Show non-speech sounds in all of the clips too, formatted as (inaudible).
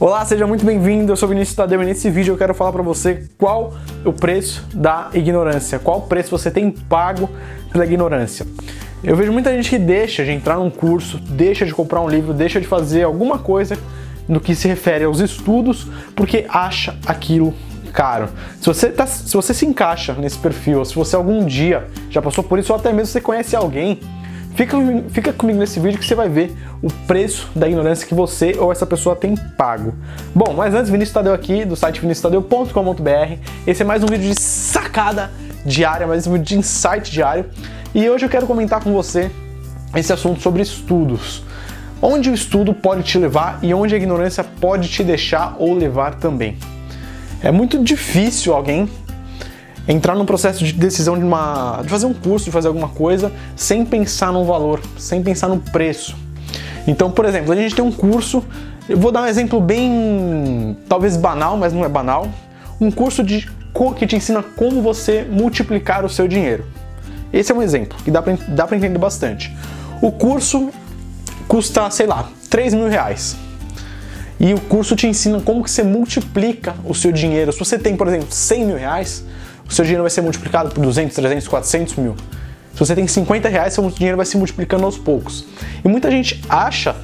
Olá, seja muito bem-vindo. Eu sou Vinícius Tadeu e nesse vídeo eu quero falar para você qual o preço da ignorância, qual preço você tem pago pela ignorância. Eu vejo muita gente que deixa de entrar num curso, deixa de comprar um livro, deixa de fazer alguma coisa no que se refere aos estudos porque acha aquilo caro. Se você, tá, se você se encaixa nesse perfil, se você algum dia já passou por isso, ou até mesmo você conhece alguém Fica, fica comigo nesse vídeo que você vai ver o preço da ignorância que você ou essa pessoa tem pago. Bom, mas antes, Vinícius Tadeu aqui, do site viniciustadeu.com.br. Esse é mais um vídeo de sacada diária, mais um vídeo de insight diário. E hoje eu quero comentar com você esse assunto sobre estudos. Onde o estudo pode te levar e onde a ignorância pode te deixar ou levar também. É muito difícil alguém entrar num processo de decisão de, uma, de fazer um curso, de fazer alguma coisa, sem pensar no valor, sem pensar no preço. Então, por exemplo, a gente tem um curso, eu vou dar um exemplo bem, talvez banal, mas não é banal, um curso de que te ensina como você multiplicar o seu dinheiro. Esse é um exemplo que dá para entender bastante. O curso custa, sei lá, 3 mil reais. E o curso te ensina como que você multiplica o seu dinheiro. Se você tem, por exemplo, 100 mil reais, o seu dinheiro vai ser multiplicado por 200, 300, 400 mil. Se você tem 50 reais, seu dinheiro vai se multiplicando aos poucos. E muita gente acha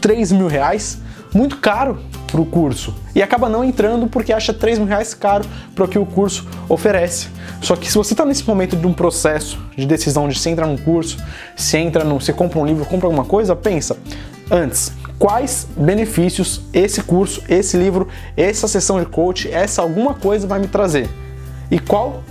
3 mil reais muito caro para o curso e acaba não entrando porque acha 3 mil reais caro para o que o curso oferece. Só que se você está nesse momento de um processo de decisão de se entra num curso, se entra no, se compra um livro, compra alguma coisa, pensa antes quais benefícios esse curso, esse livro, essa sessão de coach, essa alguma coisa vai me trazer e qual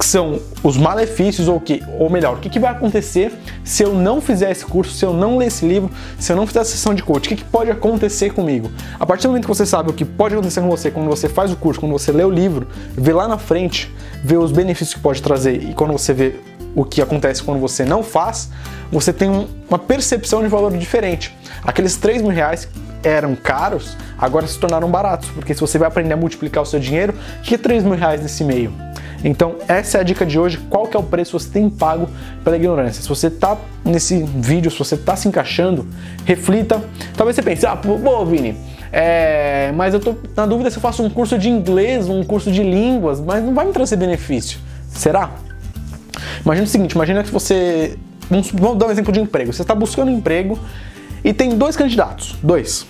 são os malefícios ou que, ou melhor, o que, que vai acontecer se eu não fizer esse curso, se eu não ler esse livro, se eu não fizer a sessão de coach, o que, que pode acontecer comigo? A partir do momento que você sabe o que pode acontecer com você quando você faz o curso, quando você lê o livro, vê lá na frente, vê os benefícios que pode trazer e quando você vê o que acontece quando você não faz, você tem uma percepção de valor diferente. Aqueles 3 mil reais eram caros, agora se tornaram baratos, porque se você vai aprender a multiplicar o seu dinheiro, que é 3 mil reais nesse meio? Então, essa é a dica de hoje. Qual que é o preço que você tem pago pela ignorância? Se você está nesse vídeo, se você está se encaixando, reflita. Talvez você pense, ah, pô, Vini, é, mas eu tô na dúvida se eu faço um curso de inglês, um curso de línguas, mas não vai me trazer benefício. Será? Imagina o seguinte, imagina que você. Vamos, dar um exemplo de emprego. Você está buscando emprego e tem dois candidatos. Dois.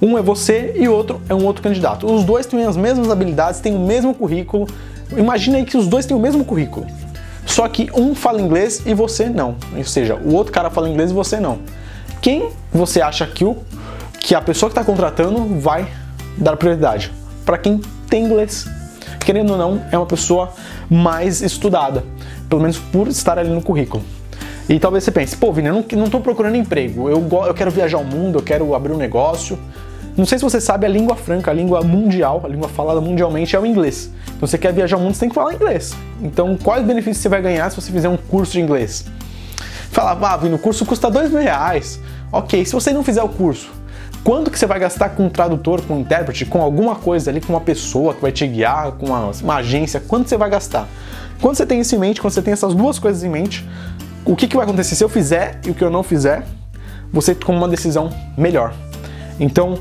Um é você e o outro é um outro candidato. Os dois têm as mesmas habilidades, têm o mesmo currículo. Imagina aí que os dois têm o mesmo currículo. Só que um fala inglês e você não. Ou seja, o outro cara fala inglês e você não. Quem você acha que, o, que a pessoa que está contratando vai dar prioridade? Para quem tem inglês. Querendo ou não, é uma pessoa mais estudada, pelo menos por estar ali no currículo. E talvez você pense, pô, Vini, eu não, tô procurando emprego, eu, eu quero viajar o mundo, eu quero abrir um negócio. Não sei se você sabe, a língua franca, a língua mundial, a língua falada mundialmente é o inglês. Então você quer viajar o mundo, você tem que falar inglês. Então quais benefícios você vai ganhar se você fizer um curso de inglês? Fala, ah, Vini, o curso custa dois mil reais. Ok, se você não fizer o curso, quanto que você vai gastar com um tradutor, com um intérprete, com alguma coisa ali, com uma pessoa que vai te guiar, com uma, uma agência, quanto você vai gastar? Quando você tem isso em mente, quando você tem essas duas coisas em mente, o que, que vai acontecer se eu fizer e o que eu não fizer, você toma uma decisão melhor. Então,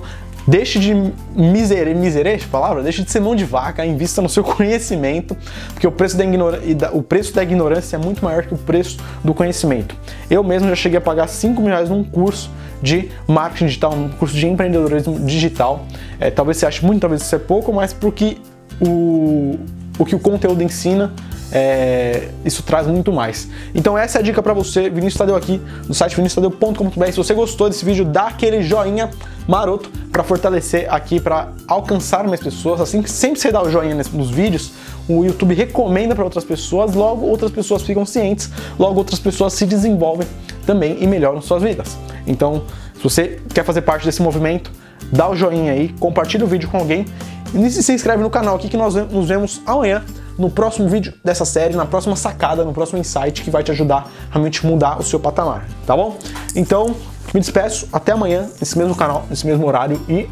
deixe de miserê, miserê, palavra, deixe de ser mão de vaca, invista no seu (laughs) conhecimento, porque o preço, da o preço da ignorância é muito maior que o preço do conhecimento. Eu mesmo já cheguei a pagar 5 mil reais num curso de marketing digital, um curso de empreendedorismo digital. É, talvez você ache muito, talvez isso é pouco, mas porque o, o que o conteúdo ensina é, isso traz muito mais. Então essa é a dica para você, Vinícius Tadeu aqui, no site viniciustadeu.com.br. Se você gostou desse vídeo, dá aquele joinha maroto para fortalecer aqui, para alcançar mais pessoas. Assim que sempre você dá o joinha nos vídeos, o YouTube recomenda para outras pessoas, logo outras pessoas ficam cientes, logo outras pessoas se desenvolvem também e melhoram suas vidas. Então, se você quer fazer parte desse movimento, dá o joinha aí, compartilha o vídeo com alguém e se inscreve no canal aqui que nós nos vemos amanhã no próximo vídeo dessa série, na próxima sacada, no próximo insight que vai te ajudar a realmente mudar o seu patamar, tá bom? Então, me despeço, até amanhã, nesse mesmo canal, nesse mesmo horário e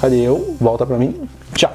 cadê eu? Volta pra mim. Tchau!